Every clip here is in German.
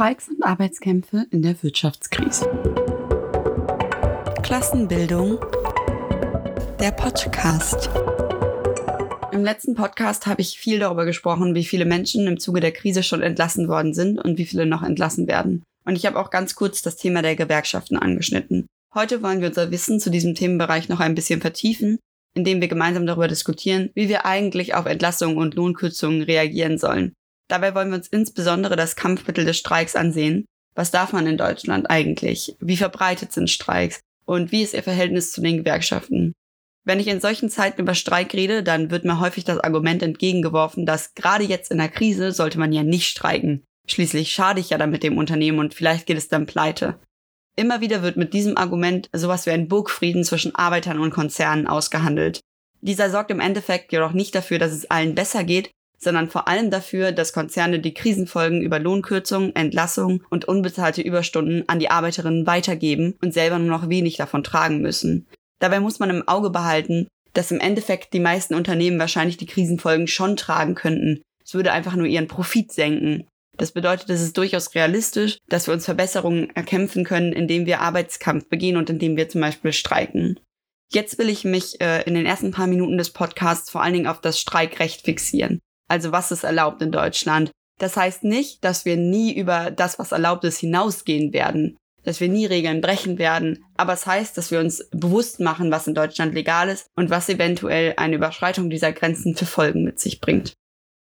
Streiks und Arbeitskämpfe in der Wirtschaftskrise. Klassenbildung. Der Podcast. Im letzten Podcast habe ich viel darüber gesprochen, wie viele Menschen im Zuge der Krise schon entlassen worden sind und wie viele noch entlassen werden. Und ich habe auch ganz kurz das Thema der Gewerkschaften angeschnitten. Heute wollen wir unser Wissen zu diesem Themenbereich noch ein bisschen vertiefen, indem wir gemeinsam darüber diskutieren, wie wir eigentlich auf Entlassungen und Lohnkürzungen reagieren sollen. Dabei wollen wir uns insbesondere das Kampfmittel des Streiks ansehen. Was darf man in Deutschland eigentlich? Wie verbreitet sind Streiks? Und wie ist ihr Verhältnis zu den Gewerkschaften? Wenn ich in solchen Zeiten über Streik rede, dann wird mir häufig das Argument entgegengeworfen, dass gerade jetzt in der Krise sollte man ja nicht streiken. Schließlich schade ich ja damit dem Unternehmen und vielleicht geht es dann pleite. Immer wieder wird mit diesem Argument sowas wie ein Burgfrieden zwischen Arbeitern und Konzernen ausgehandelt. Dieser sorgt im Endeffekt jedoch nicht dafür, dass es allen besser geht, sondern vor allem dafür, dass Konzerne die Krisenfolgen über Lohnkürzungen, Entlassungen und unbezahlte Überstunden an die Arbeiterinnen weitergeben und selber nur noch wenig davon tragen müssen. Dabei muss man im Auge behalten, dass im Endeffekt die meisten Unternehmen wahrscheinlich die Krisenfolgen schon tragen könnten. Es würde einfach nur ihren Profit senken. Das bedeutet, es ist durchaus realistisch, dass wir uns Verbesserungen erkämpfen können, indem wir Arbeitskampf begehen und indem wir zum Beispiel streiken. Jetzt will ich mich äh, in den ersten paar Minuten des Podcasts vor allen Dingen auf das Streikrecht fixieren also was ist erlaubt in Deutschland. Das heißt nicht, dass wir nie über das, was erlaubt ist, hinausgehen werden, dass wir nie Regeln brechen werden, aber es heißt, dass wir uns bewusst machen, was in Deutschland legal ist und was eventuell eine Überschreitung dieser Grenzen für Folgen mit sich bringt.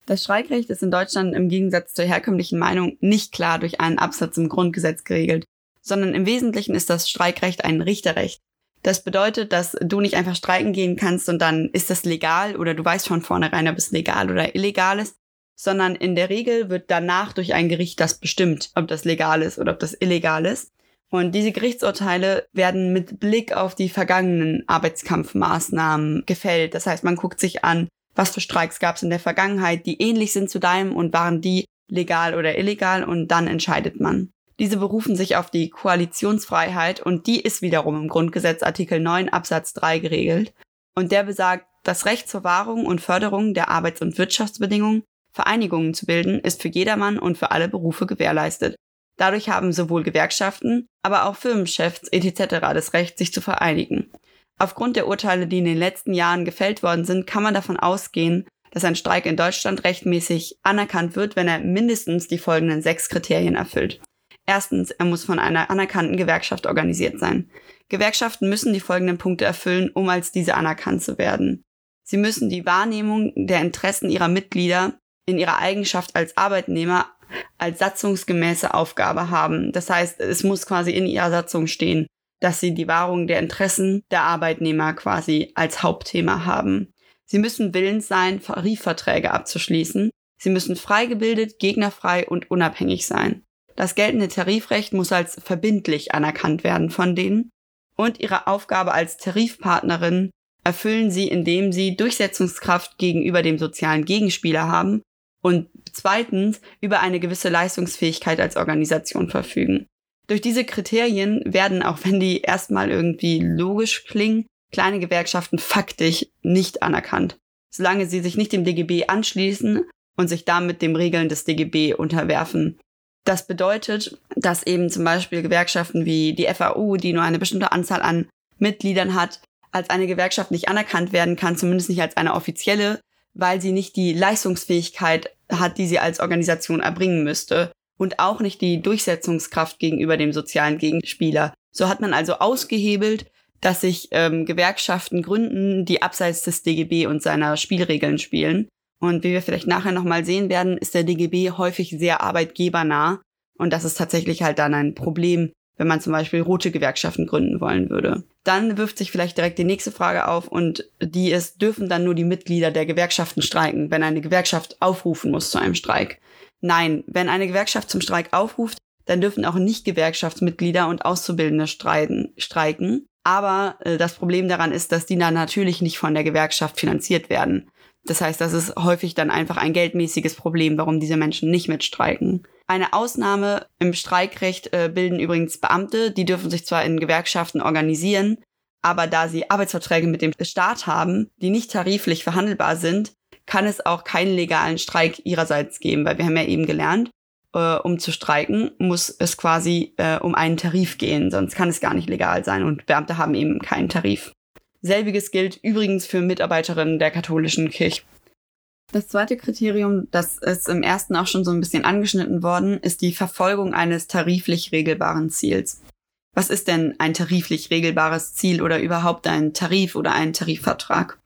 Das Streikrecht ist in Deutschland im Gegensatz zur herkömmlichen Meinung nicht klar durch einen Absatz im Grundgesetz geregelt, sondern im Wesentlichen ist das Streikrecht ein Richterrecht. Das bedeutet, dass du nicht einfach streiken gehen kannst und dann ist das legal oder du weißt von vornherein, ob es legal oder illegal ist, sondern in der Regel wird danach durch ein Gericht das bestimmt, ob das legal ist oder ob das illegal ist. Und diese Gerichtsurteile werden mit Blick auf die vergangenen Arbeitskampfmaßnahmen gefällt. Das heißt, man guckt sich an, was für Streiks gab es in der Vergangenheit, die ähnlich sind zu deinem und waren die legal oder illegal und dann entscheidet man. Diese berufen sich auf die Koalitionsfreiheit und die ist wiederum im Grundgesetz Artikel 9 Absatz 3 geregelt. Und der besagt, das Recht zur Wahrung und Förderung der Arbeits- und Wirtschaftsbedingungen, Vereinigungen zu bilden, ist für jedermann und für alle Berufe gewährleistet. Dadurch haben sowohl Gewerkschaften, aber auch Firmenchefs etc. das Recht, sich zu vereinigen. Aufgrund der Urteile, die in den letzten Jahren gefällt worden sind, kann man davon ausgehen, dass ein Streik in Deutschland rechtmäßig anerkannt wird, wenn er mindestens die folgenden sechs Kriterien erfüllt. Erstens, er muss von einer anerkannten Gewerkschaft organisiert sein. Gewerkschaften müssen die folgenden Punkte erfüllen, um als diese anerkannt zu werden. Sie müssen die Wahrnehmung der Interessen ihrer Mitglieder in ihrer Eigenschaft als Arbeitnehmer als satzungsgemäße Aufgabe haben. Das heißt, es muss quasi in ihrer Satzung stehen, dass sie die Wahrung der Interessen der Arbeitnehmer quasi als Hauptthema haben. Sie müssen willens sein, Tarifverträge abzuschließen. Sie müssen frei gebildet, gegnerfrei und unabhängig sein. Das geltende Tarifrecht muss als verbindlich anerkannt werden von denen und ihre Aufgabe als Tarifpartnerin erfüllen sie, indem sie Durchsetzungskraft gegenüber dem sozialen Gegenspieler haben und zweitens über eine gewisse Leistungsfähigkeit als Organisation verfügen. Durch diese Kriterien werden, auch wenn die erstmal irgendwie logisch klingen, kleine Gewerkschaften faktisch nicht anerkannt, solange sie sich nicht dem DGB anschließen und sich damit dem Regeln des DGB unterwerfen. Das bedeutet, dass eben zum Beispiel Gewerkschaften wie die FAU, die nur eine bestimmte Anzahl an Mitgliedern hat, als eine Gewerkschaft nicht anerkannt werden kann, zumindest nicht als eine offizielle, weil sie nicht die Leistungsfähigkeit hat, die sie als Organisation erbringen müsste und auch nicht die Durchsetzungskraft gegenüber dem sozialen Gegenspieler. So hat man also ausgehebelt, dass sich ähm, Gewerkschaften gründen, die abseits des DGB und seiner Spielregeln spielen. Und wie wir vielleicht nachher nochmal sehen werden, ist der DGB häufig sehr arbeitgebernah. Und das ist tatsächlich halt dann ein Problem, wenn man zum Beispiel rote Gewerkschaften gründen wollen würde. Dann wirft sich vielleicht direkt die nächste Frage auf und die ist, dürfen dann nur die Mitglieder der Gewerkschaften streiken, wenn eine Gewerkschaft aufrufen muss zu einem Streik? Nein, wenn eine Gewerkschaft zum Streik aufruft, dann dürfen auch nicht Gewerkschaftsmitglieder und Auszubildende streiten, streiken. Aber äh, das Problem daran ist, dass die dann natürlich nicht von der Gewerkschaft finanziert werden. Das heißt, das ist häufig dann einfach ein geldmäßiges Problem, warum diese Menschen nicht mitstreiken. Eine Ausnahme im Streikrecht äh, bilden übrigens Beamte, die dürfen sich zwar in Gewerkschaften organisieren, aber da sie Arbeitsverträge mit dem Staat haben, die nicht tariflich verhandelbar sind, kann es auch keinen legalen Streik ihrerseits geben, weil wir haben ja eben gelernt, äh, um zu streiken, muss es quasi äh, um einen Tarif gehen, sonst kann es gar nicht legal sein und Beamte haben eben keinen Tarif. Selbiges gilt übrigens für Mitarbeiterinnen der katholischen Kirche. Das zweite Kriterium, das ist im ersten auch schon so ein bisschen angeschnitten worden, ist die Verfolgung eines tariflich regelbaren Ziels. Was ist denn ein tariflich regelbares Ziel oder überhaupt ein Tarif oder ein Tarifvertrag?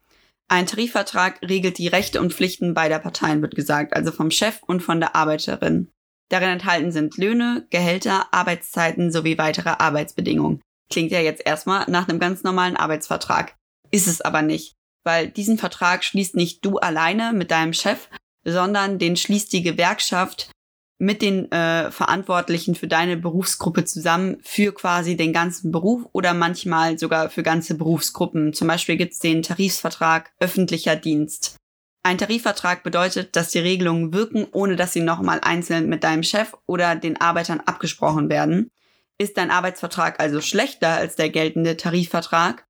Ein Tarifvertrag regelt die Rechte und Pflichten beider Parteien, wird gesagt, also vom Chef und von der Arbeiterin. Darin enthalten sind Löhne, Gehälter, Arbeitszeiten sowie weitere Arbeitsbedingungen. Klingt ja jetzt erstmal nach einem ganz normalen Arbeitsvertrag. Ist es aber nicht, weil diesen Vertrag schließt nicht du alleine mit deinem Chef, sondern den schließt die Gewerkschaft mit den äh, Verantwortlichen für deine Berufsgruppe zusammen für quasi den ganzen Beruf oder manchmal sogar für ganze Berufsgruppen. Zum Beispiel gibt es den Tarifvertrag öffentlicher Dienst. Ein Tarifvertrag bedeutet, dass die Regelungen wirken, ohne dass sie nochmal einzeln mit deinem Chef oder den Arbeitern abgesprochen werden. Ist dein Arbeitsvertrag also schlechter als der geltende Tarifvertrag,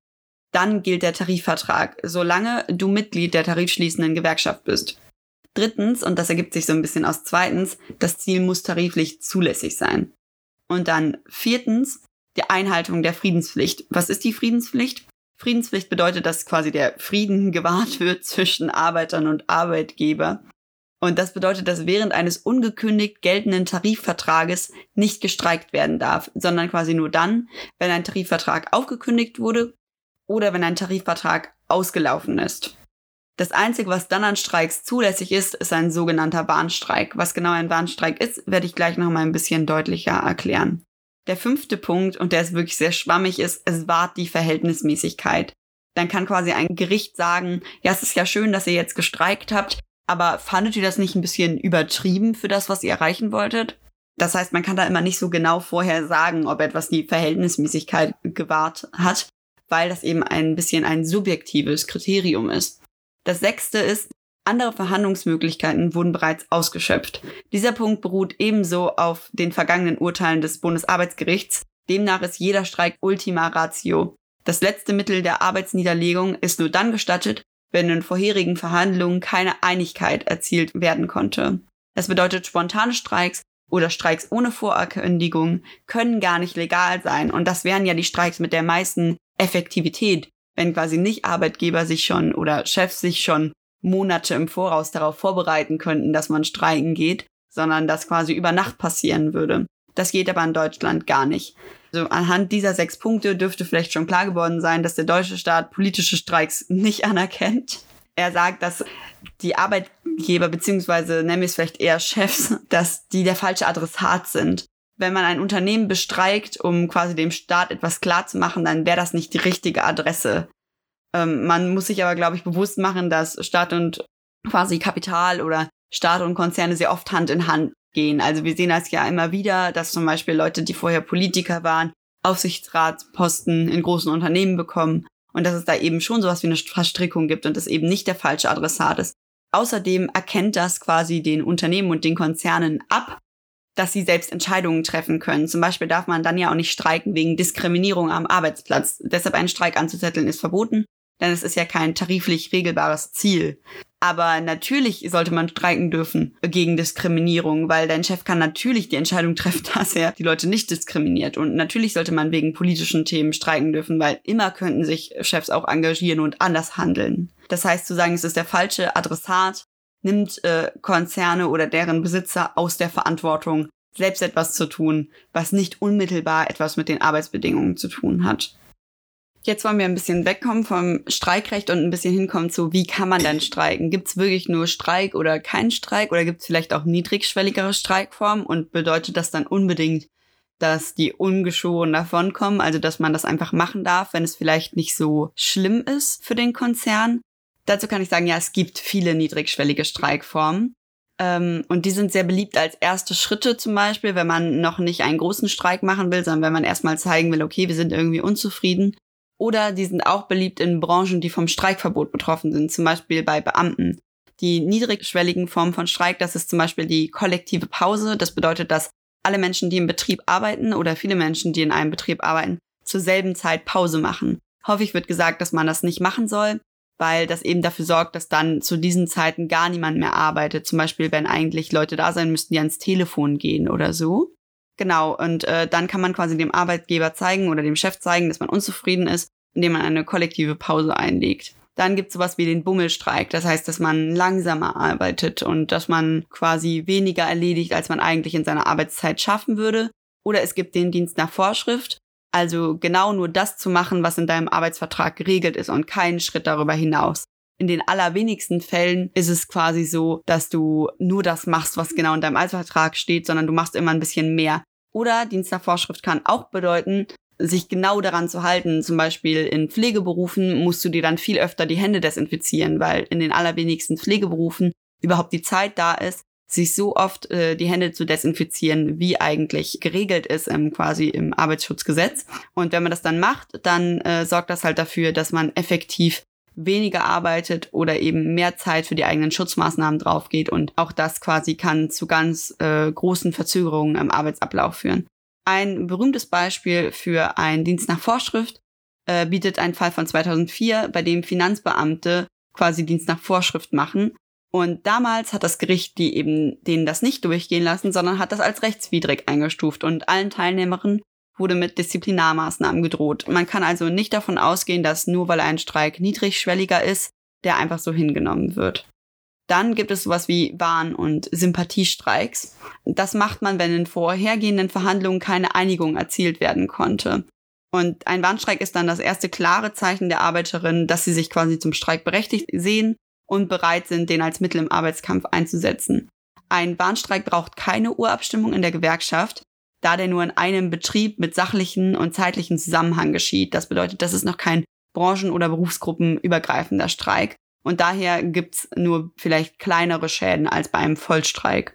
dann gilt der Tarifvertrag, solange du Mitglied der tarifschließenden Gewerkschaft bist. Drittens, und das ergibt sich so ein bisschen aus zweitens, das Ziel muss tariflich zulässig sein. Und dann viertens, die Einhaltung der Friedenspflicht. Was ist die Friedenspflicht? Friedenspflicht bedeutet, dass quasi der Frieden gewahrt wird zwischen Arbeitern und Arbeitgeber. Und das bedeutet, dass während eines ungekündigt geltenden Tarifvertrages nicht gestreikt werden darf, sondern quasi nur dann, wenn ein Tarifvertrag aufgekündigt wurde oder wenn ein Tarifvertrag ausgelaufen ist. Das Einzige, was dann an Streiks zulässig ist, ist ein sogenannter Warnstreik. Was genau ein Warnstreik ist, werde ich gleich noch mal ein bisschen deutlicher erklären. Der fünfte Punkt, und der ist wirklich sehr schwammig, ist, es wahrt die Verhältnismäßigkeit. Dann kann quasi ein Gericht sagen, ja, es ist ja schön, dass ihr jetzt gestreikt habt, aber fandet ihr das nicht ein bisschen übertrieben für das, was ihr erreichen wolltet? Das heißt, man kann da immer nicht so genau vorher sagen, ob etwas die Verhältnismäßigkeit gewahrt hat, weil das eben ein bisschen ein subjektives Kriterium ist. Das sechste ist, andere Verhandlungsmöglichkeiten wurden bereits ausgeschöpft. Dieser Punkt beruht ebenso auf den vergangenen Urteilen des Bundesarbeitsgerichts. Demnach ist jeder Streik Ultima Ratio. Das letzte Mittel der Arbeitsniederlegung ist nur dann gestattet, wenn in vorherigen Verhandlungen keine Einigkeit erzielt werden konnte. Das bedeutet, spontane Streiks oder Streiks ohne Vorankündigung können gar nicht legal sein. Und das wären ja die Streiks mit der meisten Effektivität, wenn quasi nicht Arbeitgeber sich schon oder Chefs sich schon Monate im Voraus darauf vorbereiten könnten, dass man streiken geht, sondern das quasi über Nacht passieren würde. Das geht aber in Deutschland gar nicht. Also anhand dieser sechs Punkte dürfte vielleicht schon klar geworden sein, dass der deutsche Staat politische Streiks nicht anerkennt. Er sagt, dass die Arbeitgeber beziehungsweise nennen wir es vielleicht eher Chefs, dass die der falsche Adressat sind wenn man ein Unternehmen bestreikt, um quasi dem Staat etwas klarzumachen, dann wäre das nicht die richtige Adresse. Ähm, man muss sich aber, glaube ich, bewusst machen, dass Staat und quasi Kapital oder Staat und Konzerne sehr oft Hand in Hand gehen. Also wir sehen das ja immer wieder, dass zum Beispiel Leute, die vorher Politiker waren, Aufsichtsratsposten in großen Unternehmen bekommen und dass es da eben schon sowas wie eine Verstrickung gibt und das eben nicht der falsche Adressat ist. Außerdem erkennt das quasi den Unternehmen und den Konzernen ab, dass sie selbst Entscheidungen treffen können. Zum Beispiel darf man dann ja auch nicht streiken wegen Diskriminierung am Arbeitsplatz. Deshalb einen Streik anzuzetteln ist verboten, denn es ist ja kein tariflich regelbares Ziel. Aber natürlich sollte man streiken dürfen gegen Diskriminierung, weil dein Chef kann natürlich die Entscheidung treffen, dass er die Leute nicht diskriminiert. Und natürlich sollte man wegen politischen Themen streiken dürfen, weil immer könnten sich Chefs auch engagieren und anders handeln. Das heißt, zu sagen, es ist der falsche Adressat, nimmt äh, Konzerne oder deren Besitzer aus der Verantwortung, selbst etwas zu tun, was nicht unmittelbar etwas mit den Arbeitsbedingungen zu tun hat. Jetzt wollen wir ein bisschen wegkommen vom Streikrecht und ein bisschen hinkommen zu, wie kann man denn streiken? Gibt es wirklich nur Streik oder keinen Streik oder gibt es vielleicht auch niedrigschwelligere Streikformen und bedeutet das dann unbedingt, dass die ungeschoren davonkommen, also dass man das einfach machen darf, wenn es vielleicht nicht so schlimm ist für den Konzern? Dazu kann ich sagen, ja, es gibt viele niedrigschwellige Streikformen. Ähm, und die sind sehr beliebt als erste Schritte zum Beispiel, wenn man noch nicht einen großen Streik machen will, sondern wenn man erstmal zeigen will, okay, wir sind irgendwie unzufrieden. Oder die sind auch beliebt in Branchen, die vom Streikverbot betroffen sind, zum Beispiel bei Beamten. Die niedrigschwelligen Formen von Streik, das ist zum Beispiel die kollektive Pause. Das bedeutet, dass alle Menschen, die im Betrieb arbeiten oder viele Menschen, die in einem Betrieb arbeiten, zur selben Zeit Pause machen. Häufig wird gesagt, dass man das nicht machen soll, weil das eben dafür sorgt, dass dann zu diesen Zeiten gar niemand mehr arbeitet. Zum Beispiel, wenn eigentlich Leute da sein müssten, die ans Telefon gehen oder so. Genau, und äh, dann kann man quasi dem Arbeitgeber zeigen oder dem Chef zeigen, dass man unzufrieden ist, indem man eine kollektive Pause einlegt. Dann gibt es sowas wie den Bummelstreik. Das heißt, dass man langsamer arbeitet und dass man quasi weniger erledigt, als man eigentlich in seiner Arbeitszeit schaffen würde. Oder es gibt den Dienst nach Vorschrift. Also genau nur das zu machen, was in deinem Arbeitsvertrag geregelt ist und keinen Schritt darüber hinaus. In den allerwenigsten Fällen ist es quasi so, dass du nur das machst, was genau in deinem Arbeitsvertrag steht, sondern du machst immer ein bisschen mehr. Oder Dienst nach Vorschrift kann auch bedeuten, sich genau daran zu halten. Zum Beispiel in Pflegeberufen musst du dir dann viel öfter die Hände desinfizieren, weil in den allerwenigsten Pflegeberufen überhaupt die Zeit da ist, sich so oft äh, die Hände zu desinfizieren, wie eigentlich geregelt ist ähm, quasi im Arbeitsschutzgesetz. Und wenn man das dann macht, dann äh, sorgt das halt dafür, dass man effektiv weniger arbeitet oder eben mehr Zeit für die eigenen Schutzmaßnahmen draufgeht. Und auch das quasi kann zu ganz äh, großen Verzögerungen im Arbeitsablauf führen. Ein berühmtes Beispiel für einen Dienst nach Vorschrift äh, bietet ein Fall von 2004, bei dem Finanzbeamte quasi Dienst nach Vorschrift machen. Und damals hat das Gericht die eben denen das nicht durchgehen lassen, sondern hat das als rechtswidrig eingestuft und allen Teilnehmerinnen wurde mit Disziplinarmaßnahmen gedroht. Man kann also nicht davon ausgehen, dass nur weil ein Streik niedrigschwelliger ist, der einfach so hingenommen wird. Dann gibt es sowas wie Warn- und Sympathiestreiks. Das macht man, wenn in vorhergehenden Verhandlungen keine Einigung erzielt werden konnte. Und ein Warnstreik ist dann das erste klare Zeichen der Arbeiterinnen, dass sie sich quasi zum Streik berechtigt sehen und bereit sind, den als Mittel im Arbeitskampf einzusetzen. Ein Warnstreik braucht keine Urabstimmung in der Gewerkschaft, da der nur in einem Betrieb mit sachlichen und zeitlichen Zusammenhang geschieht. Das bedeutet, das ist noch kein branchen- oder berufsgruppenübergreifender Streik. Und daher gibt's nur vielleicht kleinere Schäden als bei einem Vollstreik.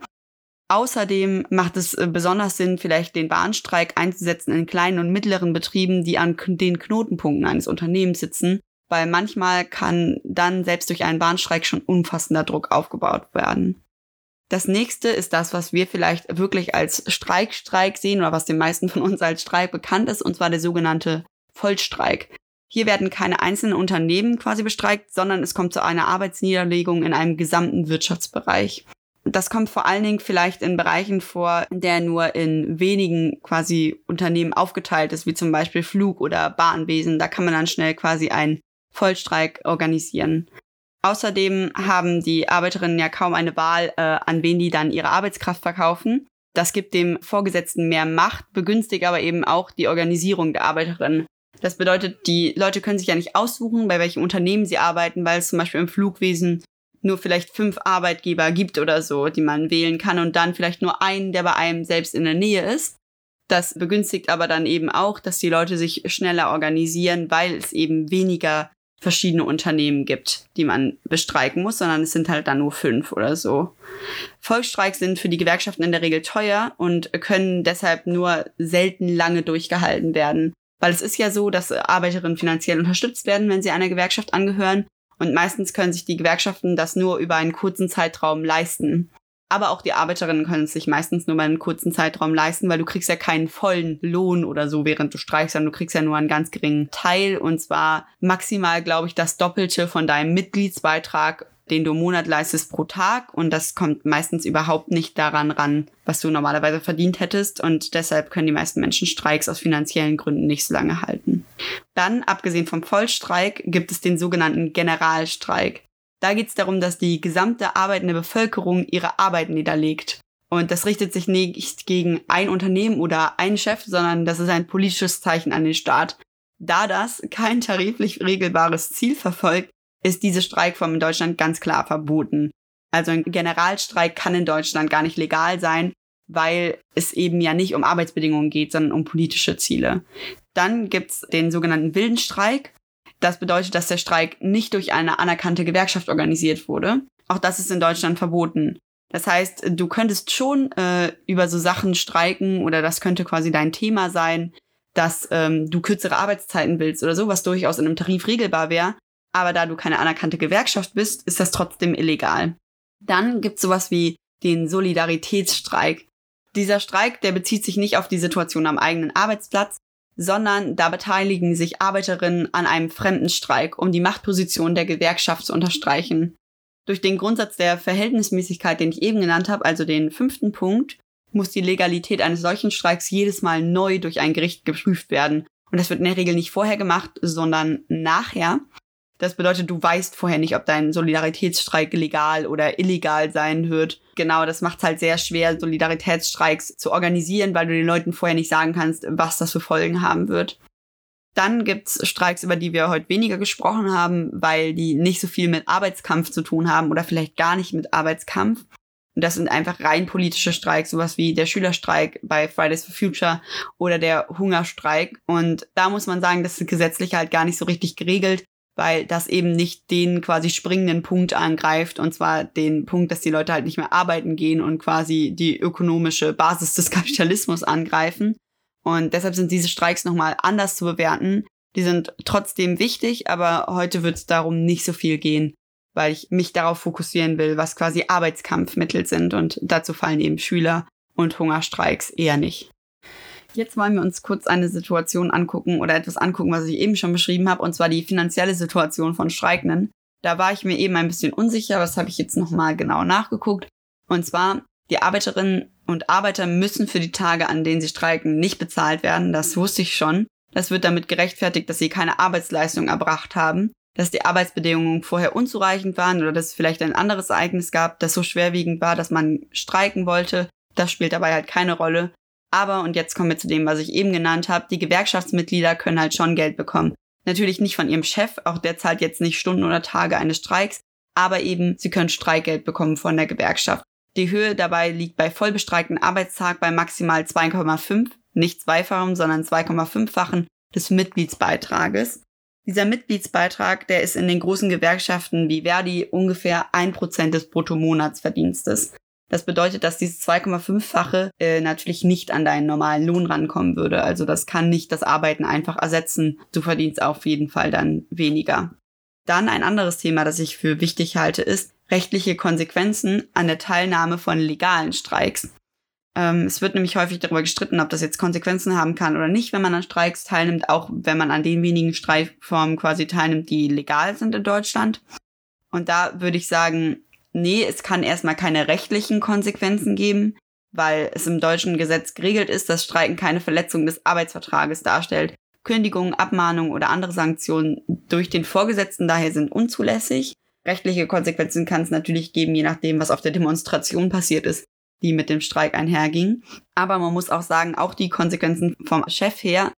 Außerdem macht es äh, besonders Sinn, vielleicht den Warnstreik einzusetzen in kleinen und mittleren Betrieben, die an den Knotenpunkten eines Unternehmens sitzen, weil manchmal kann dann selbst durch einen Warnstreik schon umfassender Druck aufgebaut werden. Das nächste ist das, was wir vielleicht wirklich als Streikstreik sehen oder was den meisten von uns als Streik bekannt ist, und zwar der sogenannte Vollstreik. Hier werden keine einzelnen Unternehmen quasi bestreikt, sondern es kommt zu einer Arbeitsniederlegung in einem gesamten Wirtschaftsbereich. Das kommt vor allen Dingen vielleicht in Bereichen vor, der nur in wenigen quasi Unternehmen aufgeteilt ist, wie zum Beispiel Flug- oder Bahnwesen. Da kann man dann schnell quasi einen Vollstreik organisieren. Außerdem haben die Arbeiterinnen ja kaum eine Wahl, äh, an wen die dann ihre Arbeitskraft verkaufen. Das gibt dem Vorgesetzten mehr Macht, begünstigt aber eben auch die Organisierung der Arbeiterinnen. Das bedeutet, die Leute können sich ja nicht aussuchen, bei welchem Unternehmen sie arbeiten, weil es zum Beispiel im Flugwesen nur vielleicht fünf Arbeitgeber gibt oder so, die man wählen kann und dann vielleicht nur einen, der bei einem selbst in der Nähe ist. Das begünstigt aber dann eben auch, dass die Leute sich schneller organisieren, weil es eben weniger verschiedene Unternehmen gibt, die man bestreiken muss, sondern es sind halt dann nur fünf oder so. Volksstreiks sind für die Gewerkschaften in der Regel teuer und können deshalb nur selten lange durchgehalten werden. Weil es ist ja so, dass Arbeiterinnen finanziell unterstützt werden, wenn sie einer Gewerkschaft angehören. Und meistens können sich die Gewerkschaften das nur über einen kurzen Zeitraum leisten. Aber auch die Arbeiterinnen können es sich meistens nur über einen kurzen Zeitraum leisten, weil du kriegst ja keinen vollen Lohn oder so, während du streichst, sondern du kriegst ja nur einen ganz geringen Teil und zwar maximal, glaube ich, das Doppelte von deinem Mitgliedsbeitrag den du im Monat leistest pro Tag und das kommt meistens überhaupt nicht daran ran, was du normalerweise verdient hättest und deshalb können die meisten Menschen Streiks aus finanziellen Gründen nicht so lange halten. Dann, abgesehen vom Vollstreik, gibt es den sogenannten Generalstreik. Da geht es darum, dass die gesamte arbeitende Bevölkerung ihre Arbeit niederlegt. Und das richtet sich nicht gegen ein Unternehmen oder einen Chef, sondern das ist ein politisches Zeichen an den Staat. Da das kein tariflich regelbares Ziel verfolgt, ist diese Streikform in Deutschland ganz klar verboten. Also ein Generalstreik kann in Deutschland gar nicht legal sein, weil es eben ja nicht um Arbeitsbedingungen geht, sondern um politische Ziele. Dann gibt's den sogenannten wilden Streik. Das bedeutet, dass der Streik nicht durch eine anerkannte Gewerkschaft organisiert wurde. Auch das ist in Deutschland verboten. Das heißt, du könntest schon äh, über so Sachen streiken oder das könnte quasi dein Thema sein, dass ähm, du kürzere Arbeitszeiten willst oder so, was durchaus in einem Tarif regelbar wäre aber da du keine anerkannte Gewerkschaft bist, ist das trotzdem illegal. Dann gibt's sowas wie den Solidaritätsstreik. Dieser Streik, der bezieht sich nicht auf die Situation am eigenen Arbeitsplatz, sondern da beteiligen sich Arbeiterinnen an einem fremden Streik, um die Machtposition der Gewerkschaft zu unterstreichen. Durch den Grundsatz der Verhältnismäßigkeit, den ich eben genannt habe, also den fünften Punkt, muss die Legalität eines solchen Streiks jedes Mal neu durch ein Gericht geprüft werden. Und das wird in der Regel nicht vorher gemacht, sondern nachher. Das bedeutet, du weißt vorher nicht, ob dein Solidaritätsstreik legal oder illegal sein wird. Genau, das macht es halt sehr schwer, Solidaritätsstreiks zu organisieren, weil du den Leuten vorher nicht sagen kannst, was das für Folgen haben wird. Dann gibt's Streiks, über die wir heute weniger gesprochen haben, weil die nicht so viel mit Arbeitskampf zu tun haben oder vielleicht gar nicht mit Arbeitskampf. Und das sind einfach rein politische Streiks, sowas wie der Schülerstreik bei Fridays for Future oder der Hungerstreik. Und da muss man sagen, das ist gesetzlich halt gar nicht so richtig geregelt weil das eben nicht den quasi springenden Punkt angreift, und zwar den Punkt, dass die Leute halt nicht mehr arbeiten gehen und quasi die ökonomische Basis des Kapitalismus angreifen. Und deshalb sind diese Streiks nochmal anders zu bewerten. Die sind trotzdem wichtig, aber heute wird es darum nicht so viel gehen, weil ich mich darauf fokussieren will, was quasi Arbeitskampfmittel sind. Und dazu fallen eben Schüler und Hungerstreiks eher nicht. Jetzt wollen wir uns kurz eine Situation angucken oder etwas angucken, was ich eben schon beschrieben habe, und zwar die finanzielle Situation von Streikenden. Da war ich mir eben ein bisschen unsicher, was habe ich jetzt nochmal genau nachgeguckt. Und zwar, die Arbeiterinnen und Arbeiter müssen für die Tage, an denen sie streiken, nicht bezahlt werden. Das wusste ich schon. Das wird damit gerechtfertigt, dass sie keine Arbeitsleistung erbracht haben, dass die Arbeitsbedingungen vorher unzureichend waren oder dass es vielleicht ein anderes Ereignis gab, das so schwerwiegend war, dass man streiken wollte. Das spielt dabei halt keine Rolle. Aber, und jetzt kommen wir zu dem, was ich eben genannt habe, die Gewerkschaftsmitglieder können halt schon Geld bekommen. Natürlich nicht von ihrem Chef, auch der zahlt jetzt nicht Stunden oder Tage eines Streiks, aber eben, sie können Streikgeld bekommen von der Gewerkschaft. Die Höhe dabei liegt bei vollbestreikten Arbeitstag bei maximal 2,5, nicht zweifachen, sondern 2,5-fachen des Mitgliedsbeitrages. Dieser Mitgliedsbeitrag, der ist in den großen Gewerkschaften wie Verdi ungefähr ein Prozent des Bruttomonatsverdienstes. Das bedeutet, dass dieses 2,5-fache äh, natürlich nicht an deinen normalen Lohn rankommen würde. Also das kann nicht das Arbeiten einfach ersetzen. Du verdienst auf jeden Fall dann weniger. Dann ein anderes Thema, das ich für wichtig halte, ist rechtliche Konsequenzen an der Teilnahme von legalen Streiks. Ähm, es wird nämlich häufig darüber gestritten, ob das jetzt Konsequenzen haben kann oder nicht, wenn man an Streiks teilnimmt, auch wenn man an den wenigen Streikformen quasi teilnimmt, die legal sind in Deutschland. Und da würde ich sagen, nee, es kann erstmal keine rechtlichen Konsequenzen geben, weil es im deutschen Gesetz geregelt ist, dass Streiken keine Verletzung des Arbeitsvertrages darstellt. Kündigungen, Abmahnungen oder andere Sanktionen durch den Vorgesetzten daher sind unzulässig. Rechtliche Konsequenzen kann es natürlich geben, je nachdem, was auf der Demonstration passiert ist, die mit dem Streik einherging. Aber man muss auch sagen, auch die Konsequenzen vom Chef her,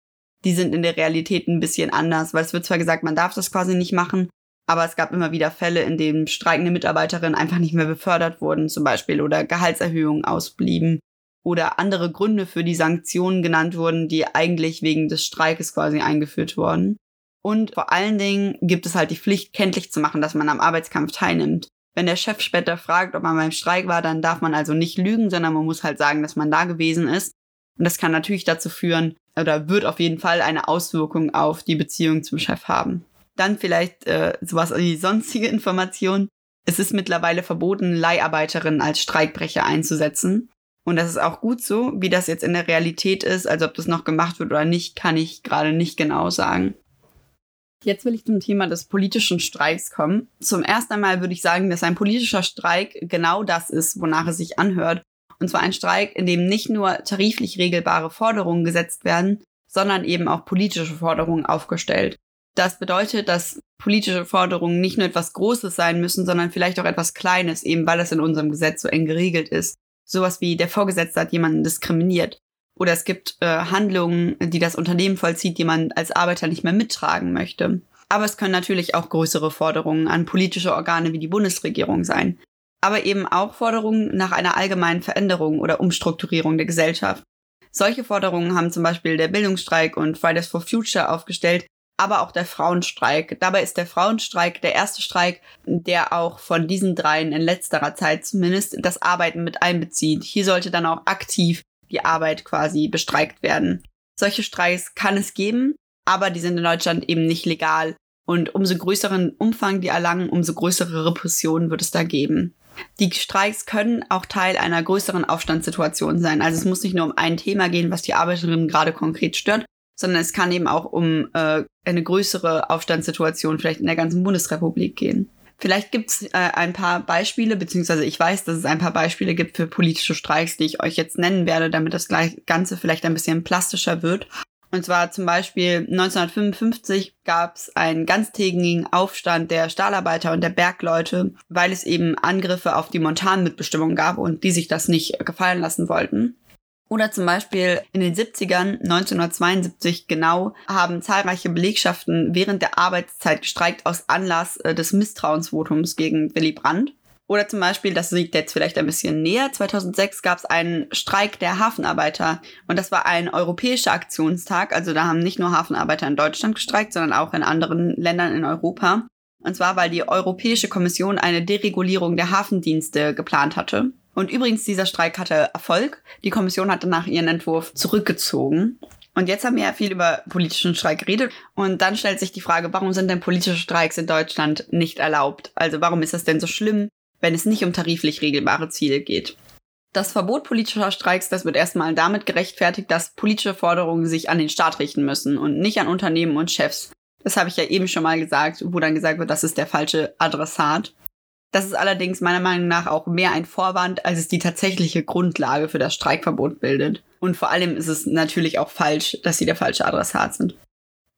die sind in der Realität ein bisschen anders, weil es wird zwar gesagt, man darf das quasi nicht machen, aber es gab immer wieder Fälle, in denen streikende Mitarbeiterinnen einfach nicht mehr befördert wurden, zum Beispiel, oder Gehaltserhöhungen ausblieben oder andere Gründe für die Sanktionen genannt wurden, die eigentlich wegen des Streikes quasi eingeführt wurden. Und vor allen Dingen gibt es halt die Pflicht, kenntlich zu machen, dass man am Arbeitskampf teilnimmt. Wenn der Chef später fragt, ob man beim Streik war, dann darf man also nicht lügen, sondern man muss halt sagen, dass man da gewesen ist. Und das kann natürlich dazu führen, oder wird auf jeden Fall eine Auswirkung auf die Beziehung zum Chef haben. Dann vielleicht äh, sowas wie sonstige Informationen. Es ist mittlerweile verboten, Leiharbeiterinnen als Streikbrecher einzusetzen. Und das ist auch gut so. Wie das jetzt in der Realität ist, also ob das noch gemacht wird oder nicht, kann ich gerade nicht genau sagen. Jetzt will ich zum Thema des politischen Streiks kommen. Zum ersten einmal würde ich sagen, dass ein politischer Streik genau das ist, wonach es sich anhört. Und zwar ein Streik, in dem nicht nur tariflich regelbare Forderungen gesetzt werden, sondern eben auch politische Forderungen aufgestellt. Das bedeutet, dass politische Forderungen nicht nur etwas Großes sein müssen, sondern vielleicht auch etwas Kleines, eben weil es in unserem Gesetz so eng geregelt ist. Sowas wie der Vorgesetzte hat jemanden diskriminiert. Oder es gibt äh, Handlungen, die das Unternehmen vollzieht, die man als Arbeiter nicht mehr mittragen möchte. Aber es können natürlich auch größere Forderungen an politische Organe wie die Bundesregierung sein. Aber eben auch Forderungen nach einer allgemeinen Veränderung oder Umstrukturierung der Gesellschaft. Solche Forderungen haben zum Beispiel der Bildungsstreik und Fridays for Future aufgestellt, aber auch der Frauenstreik. Dabei ist der Frauenstreik der erste Streik, der auch von diesen dreien in letzterer Zeit zumindest das Arbeiten mit einbezieht. Hier sollte dann auch aktiv die Arbeit quasi bestreikt werden. Solche Streiks kann es geben, aber die sind in Deutschland eben nicht legal. Und umso größeren Umfang die erlangen, umso größere Repressionen wird es da geben. Die Streiks können auch Teil einer größeren Aufstandssituation sein. Also es muss nicht nur um ein Thema gehen, was die Arbeiterinnen gerade konkret stört, sondern es kann eben auch um äh, eine größere Aufstandssituation vielleicht in der ganzen Bundesrepublik gehen. Vielleicht gibt's äh, ein paar Beispiele, beziehungsweise ich weiß, dass es ein paar Beispiele gibt für politische Streiks, die ich euch jetzt nennen werde, damit das Ganze vielleicht ein bisschen plastischer wird. Und zwar zum Beispiel 1955 gab es einen ganztägigen Aufstand der Stahlarbeiter und der Bergleute, weil es eben Angriffe auf die Montanmitbestimmung gab und die sich das nicht gefallen lassen wollten. Oder zum Beispiel in den 70ern, 1972 genau, haben zahlreiche Belegschaften während der Arbeitszeit gestreikt aus Anlass äh, des Misstrauensvotums gegen Willy Brandt. Oder zum Beispiel, das liegt jetzt vielleicht ein bisschen näher, 2006 gab es einen Streik der Hafenarbeiter. Und das war ein europäischer Aktionstag. Also da haben nicht nur Hafenarbeiter in Deutschland gestreikt, sondern auch in anderen Ländern in Europa. Und zwar, weil die Europäische Kommission eine Deregulierung der Hafendienste geplant hatte. Und übrigens, dieser Streik hatte Erfolg. Die Kommission hat danach ihren Entwurf zurückgezogen. Und jetzt haben wir ja viel über politischen Streik geredet. Und dann stellt sich die Frage, warum sind denn politische Streiks in Deutschland nicht erlaubt? Also warum ist das denn so schlimm, wenn es nicht um tariflich regelbare Ziele geht? Das Verbot politischer Streiks, das wird erstmal damit gerechtfertigt, dass politische Forderungen sich an den Staat richten müssen und nicht an Unternehmen und Chefs. Das habe ich ja eben schon mal gesagt, wo dann gesagt wird, das ist der falsche Adressat. Das ist allerdings meiner Meinung nach auch mehr ein Vorwand, als es die tatsächliche Grundlage für das Streikverbot bildet. Und vor allem ist es natürlich auch falsch, dass sie der falsche Adressat sind.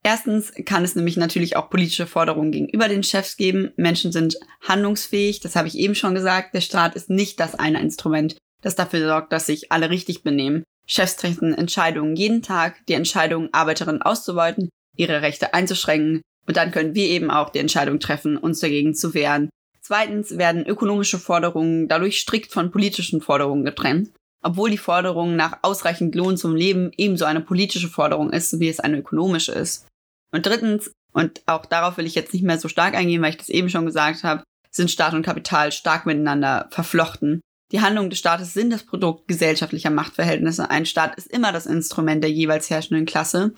Erstens kann es nämlich natürlich auch politische Forderungen gegenüber den Chefs geben. Menschen sind handlungsfähig, das habe ich eben schon gesagt. Der Staat ist nicht das eine Instrument, das dafür sorgt, dass sich alle richtig benehmen. Chefs treffen Entscheidungen jeden Tag, die Entscheidung, Arbeiterinnen auszubeuten, ihre Rechte einzuschränken. Und dann können wir eben auch die Entscheidung treffen, uns dagegen zu wehren, Zweitens werden ökonomische Forderungen dadurch strikt von politischen Forderungen getrennt, obwohl die Forderung nach ausreichend Lohn zum Leben ebenso eine politische Forderung ist, wie es eine ökonomische ist. Und drittens, und auch darauf will ich jetzt nicht mehr so stark eingehen, weil ich das eben schon gesagt habe, sind Staat und Kapital stark miteinander verflochten. Die Handlungen des Staates sind das Produkt gesellschaftlicher Machtverhältnisse. Ein Staat ist immer das Instrument der jeweils herrschenden Klasse.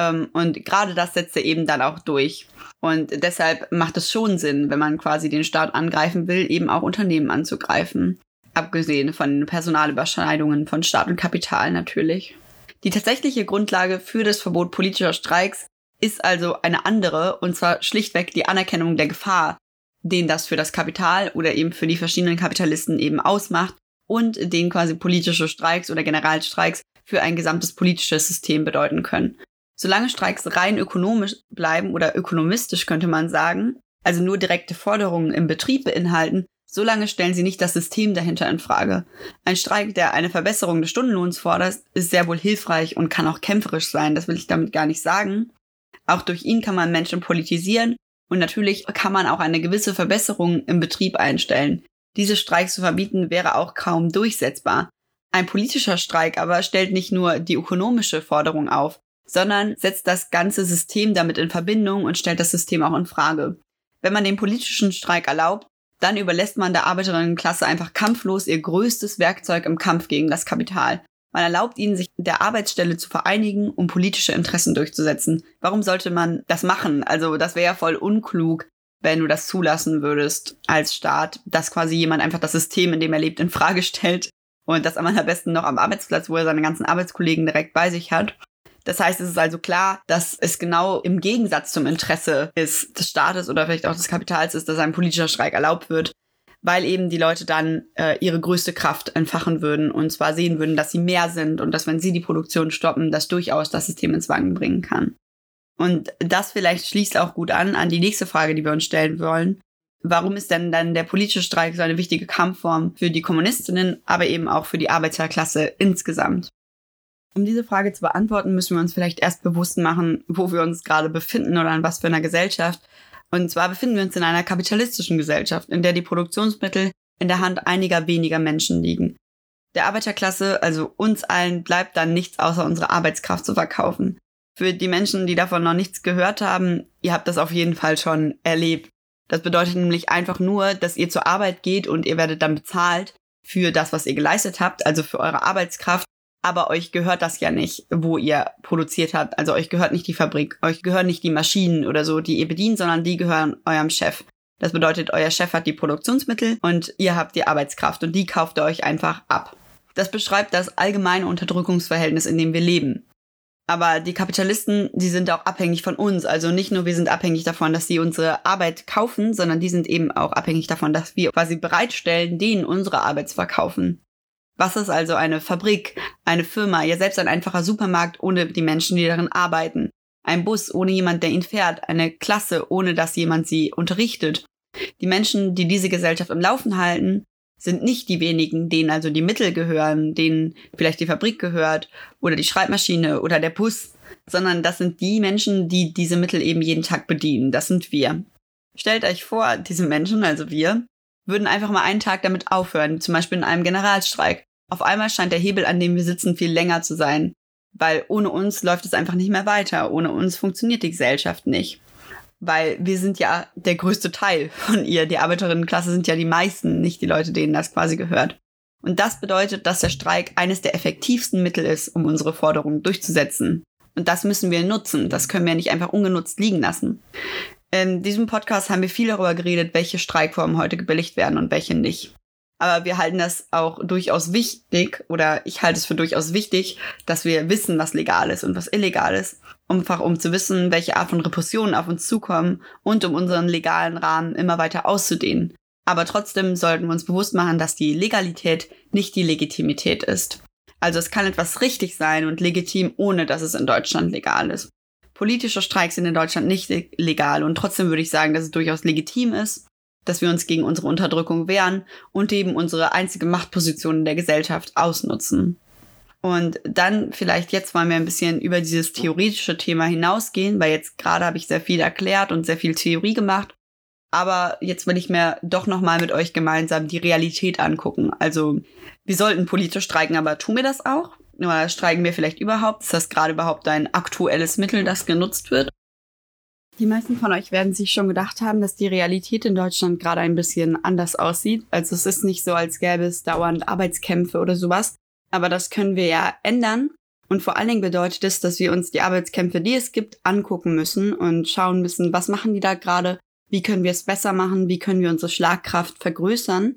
Ähm, und gerade das setzt er eben dann auch durch. Und deshalb macht es schon Sinn, wenn man quasi den Staat angreifen will, eben auch Unternehmen anzugreifen. Abgesehen von Personalüberschneidungen von Staat und Kapital natürlich. Die tatsächliche Grundlage für das Verbot politischer Streiks ist also eine andere, und zwar schlichtweg die Anerkennung der Gefahr, den das für das Kapital oder eben für die verschiedenen Kapitalisten eben ausmacht und den quasi politische Streiks oder Generalstreiks für ein gesamtes politisches System bedeuten können. Solange Streiks rein ökonomisch bleiben oder ökonomistisch könnte man sagen, also nur direkte Forderungen im Betrieb beinhalten, solange stellen sie nicht das System dahinter in Frage. Ein Streik, der eine Verbesserung des Stundenlohns fordert, ist sehr wohl hilfreich und kann auch kämpferisch sein, das will ich damit gar nicht sagen. Auch durch ihn kann man Menschen politisieren und natürlich kann man auch eine gewisse Verbesserung im Betrieb einstellen. Diese Streiks zu verbieten wäre auch kaum durchsetzbar. Ein politischer Streik aber stellt nicht nur die ökonomische Forderung auf, sondern setzt das ganze System damit in Verbindung und stellt das System auch in Frage. Wenn man den politischen Streik erlaubt, dann überlässt man der Arbeiterinnenklasse einfach kampflos ihr größtes Werkzeug im Kampf gegen das Kapital. Man erlaubt ihnen, sich der Arbeitsstelle zu vereinigen, um politische Interessen durchzusetzen. Warum sollte man das machen? Also das wäre ja voll unklug, wenn du das zulassen würdest als Staat, dass quasi jemand einfach das System, in dem er lebt, in Frage stellt und das am allerbesten noch am Arbeitsplatz, wo er seine ganzen Arbeitskollegen direkt bei sich hat. Das heißt, es ist also klar, dass es genau im Gegensatz zum Interesse ist des Staates oder vielleicht auch des Kapitals ist, dass ein politischer Streik erlaubt wird, weil eben die Leute dann äh, ihre größte Kraft entfachen würden und zwar sehen würden, dass sie mehr sind und dass, wenn sie die Produktion stoppen, das durchaus das System ins Wanken bringen kann. Und das vielleicht schließt auch gut an an die nächste Frage, die wir uns stellen wollen. Warum ist denn dann der politische Streik so eine wichtige Kampfform für die Kommunistinnen, aber eben auch für die Arbeiterklasse insgesamt? Um diese Frage zu beantworten, müssen wir uns vielleicht erst bewusst machen, wo wir uns gerade befinden oder in was für einer Gesellschaft. Und zwar befinden wir uns in einer kapitalistischen Gesellschaft, in der die Produktionsmittel in der Hand einiger weniger Menschen liegen. Der Arbeiterklasse, also uns allen, bleibt dann nichts außer unsere Arbeitskraft zu verkaufen. Für die Menschen, die davon noch nichts gehört haben, ihr habt das auf jeden Fall schon erlebt. Das bedeutet nämlich einfach nur, dass ihr zur Arbeit geht und ihr werdet dann bezahlt für das, was ihr geleistet habt, also für eure Arbeitskraft aber euch gehört das ja nicht, wo ihr produziert habt. Also euch gehört nicht die Fabrik, euch gehören nicht die Maschinen oder so, die ihr bedient, sondern die gehören eurem Chef. Das bedeutet, euer Chef hat die Produktionsmittel und ihr habt die Arbeitskraft und die kauft ihr euch einfach ab. Das beschreibt das allgemeine Unterdrückungsverhältnis, in dem wir leben. Aber die Kapitalisten, die sind auch abhängig von uns. Also nicht nur wir sind abhängig davon, dass sie unsere Arbeit kaufen, sondern die sind eben auch abhängig davon, dass wir quasi bereitstellen, denen unsere Arbeit zu verkaufen. Was ist also eine Fabrik, eine Firma, ja selbst ein einfacher Supermarkt ohne die Menschen, die darin arbeiten? Ein Bus ohne jemand, der ihn fährt, eine Klasse, ohne dass jemand sie unterrichtet. Die Menschen, die diese Gesellschaft am Laufen halten, sind nicht die wenigen, denen also die Mittel gehören, denen vielleicht die Fabrik gehört oder die Schreibmaschine oder der Bus, sondern das sind die Menschen, die diese Mittel eben jeden Tag bedienen. Das sind wir. Stellt euch vor, diese Menschen, also wir, würden einfach mal einen Tag damit aufhören, zum Beispiel in einem Generalstreik. Auf einmal scheint der Hebel, an dem wir sitzen, viel länger zu sein, weil ohne uns läuft es einfach nicht mehr weiter. Ohne uns funktioniert die Gesellschaft nicht weil wir sind ja der größte Teil von ihr. Die Arbeiterinnenklasse sind ja die meisten, nicht die Leute, denen das quasi gehört. Und das bedeutet, dass der Streik eines der effektivsten Mittel ist, um unsere Forderungen durchzusetzen. Und das müssen wir nutzen. Das können wir nicht einfach ungenutzt liegen lassen. In diesem Podcast haben wir viel darüber geredet, welche Streikformen heute gebilligt werden und welche nicht. Aber wir halten das auch durchaus wichtig, oder ich halte es für durchaus wichtig, dass wir wissen, was legal ist und was illegal ist einfach um zu wissen, welche Art von Repressionen auf uns zukommen und um unseren legalen Rahmen immer weiter auszudehnen. Aber trotzdem sollten wir uns bewusst machen, dass die Legalität nicht die Legitimität ist. Also es kann etwas richtig sein und legitim, ohne dass es in Deutschland legal ist. Politische Streiks sind in Deutschland nicht legal und trotzdem würde ich sagen, dass es durchaus legitim ist, dass wir uns gegen unsere Unterdrückung wehren und eben unsere einzige Machtposition in der Gesellschaft ausnutzen. Und dann vielleicht jetzt wollen wir ein bisschen über dieses theoretische Thema hinausgehen, weil jetzt gerade habe ich sehr viel erklärt und sehr viel Theorie gemacht. Aber jetzt will ich mir doch nochmal mit euch gemeinsam die Realität angucken. Also wir sollten politisch streiken, aber tun wir das auch? Oder streiken wir vielleicht überhaupt? Ist das gerade überhaupt ein aktuelles Mittel, das genutzt wird? Die meisten von euch werden sich schon gedacht haben, dass die Realität in Deutschland gerade ein bisschen anders aussieht. Also es ist nicht so, als gäbe es dauernd Arbeitskämpfe oder sowas, aber das können wir ja ändern. Und vor allen Dingen bedeutet es, dass wir uns die Arbeitskämpfe, die es gibt, angucken müssen und schauen müssen, was machen die da gerade, wie können wir es besser machen, wie können wir unsere Schlagkraft vergrößern.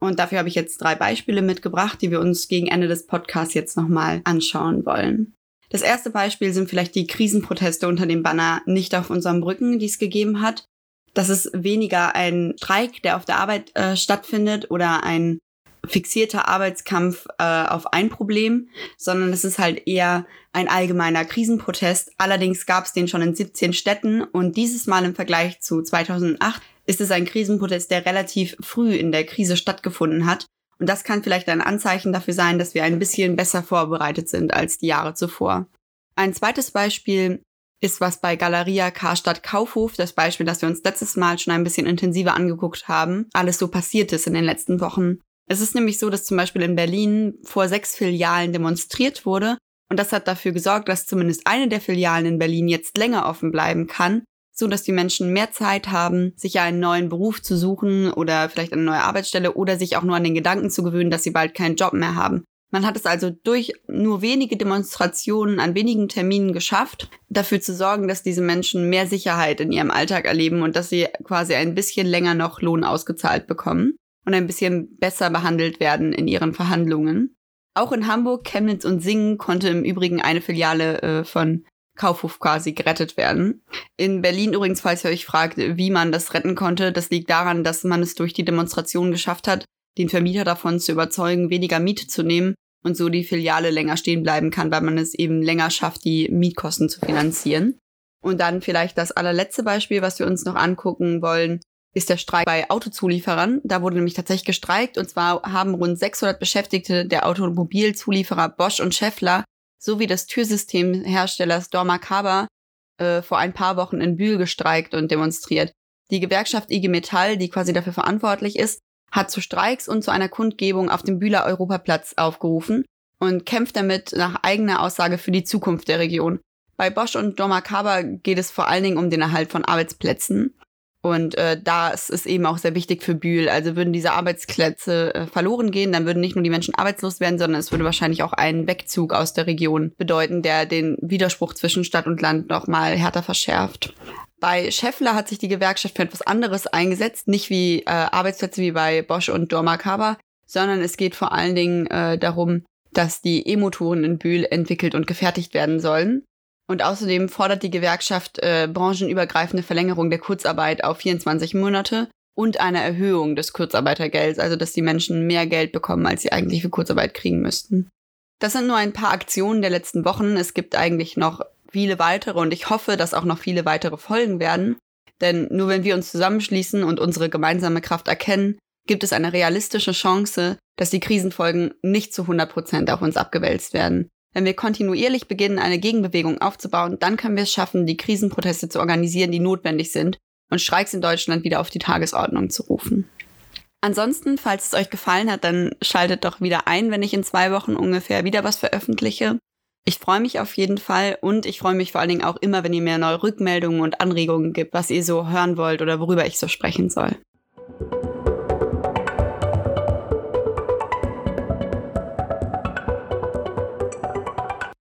Und dafür habe ich jetzt drei Beispiele mitgebracht, die wir uns gegen Ende des Podcasts jetzt nochmal anschauen wollen. Das erste Beispiel sind vielleicht die Krisenproteste unter dem Banner Nicht auf unseren Brücken, die es gegeben hat. Das ist weniger ein Streik, der auf der Arbeit äh, stattfindet oder ein fixierter Arbeitskampf äh, auf ein Problem, sondern es ist halt eher ein allgemeiner Krisenprotest. Allerdings gab es den schon in 17 Städten und dieses Mal im Vergleich zu 2008 ist es ein Krisenprotest, der relativ früh in der Krise stattgefunden hat. Und das kann vielleicht ein Anzeichen dafür sein, dass wir ein bisschen besser vorbereitet sind als die Jahre zuvor. Ein zweites Beispiel ist, was bei Galeria Karstadt Kaufhof, das Beispiel, das wir uns letztes Mal schon ein bisschen intensiver angeguckt haben, alles so passiert ist in den letzten Wochen. Es ist nämlich so, dass zum Beispiel in Berlin vor sechs Filialen demonstriert wurde und das hat dafür gesorgt, dass zumindest eine der Filialen in Berlin jetzt länger offen bleiben kann, so dass die Menschen mehr Zeit haben, sich einen neuen Beruf zu suchen oder vielleicht eine neue Arbeitsstelle oder sich auch nur an den Gedanken zu gewöhnen, dass sie bald keinen Job mehr haben. Man hat es also durch nur wenige Demonstrationen an wenigen Terminen geschafft, dafür zu sorgen, dass diese Menschen mehr Sicherheit in ihrem Alltag erleben und dass sie quasi ein bisschen länger noch Lohn ausgezahlt bekommen und ein bisschen besser behandelt werden in ihren Verhandlungen. Auch in Hamburg, Chemnitz und Singen konnte im Übrigen eine Filiale äh, von Kaufhof quasi gerettet werden. In Berlin übrigens, falls ihr euch fragt, wie man das retten konnte, das liegt daran, dass man es durch die Demonstration geschafft hat, den Vermieter davon zu überzeugen, weniger Miete zu nehmen und so die Filiale länger stehen bleiben kann, weil man es eben länger schafft, die Mietkosten zu finanzieren. Und dann vielleicht das allerletzte Beispiel, was wir uns noch angucken wollen, ist der Streik bei Autozulieferern. Da wurde nämlich tatsächlich gestreikt und zwar haben rund 600 Beschäftigte der Automobilzulieferer Bosch und Scheffler sowie des Türsystemherstellers Dormakaba äh, vor ein paar Wochen in Bühl gestreikt und demonstriert. Die Gewerkschaft IG Metall, die quasi dafür verantwortlich ist, hat zu Streiks und zu einer Kundgebung auf dem Bühler Europaplatz aufgerufen und kämpft damit nach eigener Aussage für die Zukunft der Region. Bei Bosch und Dormakaba geht es vor allen Dingen um den Erhalt von Arbeitsplätzen. Und äh, da ist eben auch sehr wichtig für Bühl. Also würden diese Arbeitsplätze äh, verloren gehen, dann würden nicht nur die Menschen arbeitslos werden, sondern es würde wahrscheinlich auch einen Wegzug aus der Region bedeuten, der den Widerspruch zwischen Stadt und Land noch mal härter verschärft. Bei Scheffler hat sich die Gewerkschaft für etwas anderes eingesetzt, nicht wie äh, Arbeitsplätze wie bei Bosch und Dormakaba, sondern es geht vor allen Dingen äh, darum, dass die E-Motoren in Bühl entwickelt und gefertigt werden sollen. Und außerdem fordert die Gewerkschaft äh, branchenübergreifende Verlängerung der Kurzarbeit auf 24 Monate und eine Erhöhung des Kurzarbeitergelds, also dass die Menschen mehr Geld bekommen, als sie eigentlich für Kurzarbeit kriegen müssten. Das sind nur ein paar Aktionen der letzten Wochen. Es gibt eigentlich noch viele weitere und ich hoffe, dass auch noch viele weitere folgen werden. Denn nur wenn wir uns zusammenschließen und unsere gemeinsame Kraft erkennen, gibt es eine realistische Chance, dass die Krisenfolgen nicht zu 100 Prozent auf uns abgewälzt werden. Wenn wir kontinuierlich beginnen, eine Gegenbewegung aufzubauen, dann können wir es schaffen, die Krisenproteste zu organisieren, die notwendig sind und Streiks in Deutschland wieder auf die Tagesordnung zu rufen. Ansonsten, falls es euch gefallen hat, dann schaltet doch wieder ein, wenn ich in zwei Wochen ungefähr wieder was veröffentliche. Ich freue mich auf jeden Fall und ich freue mich vor allen Dingen auch immer, wenn ihr mir neue Rückmeldungen und Anregungen gibt, was ihr so hören wollt oder worüber ich so sprechen soll.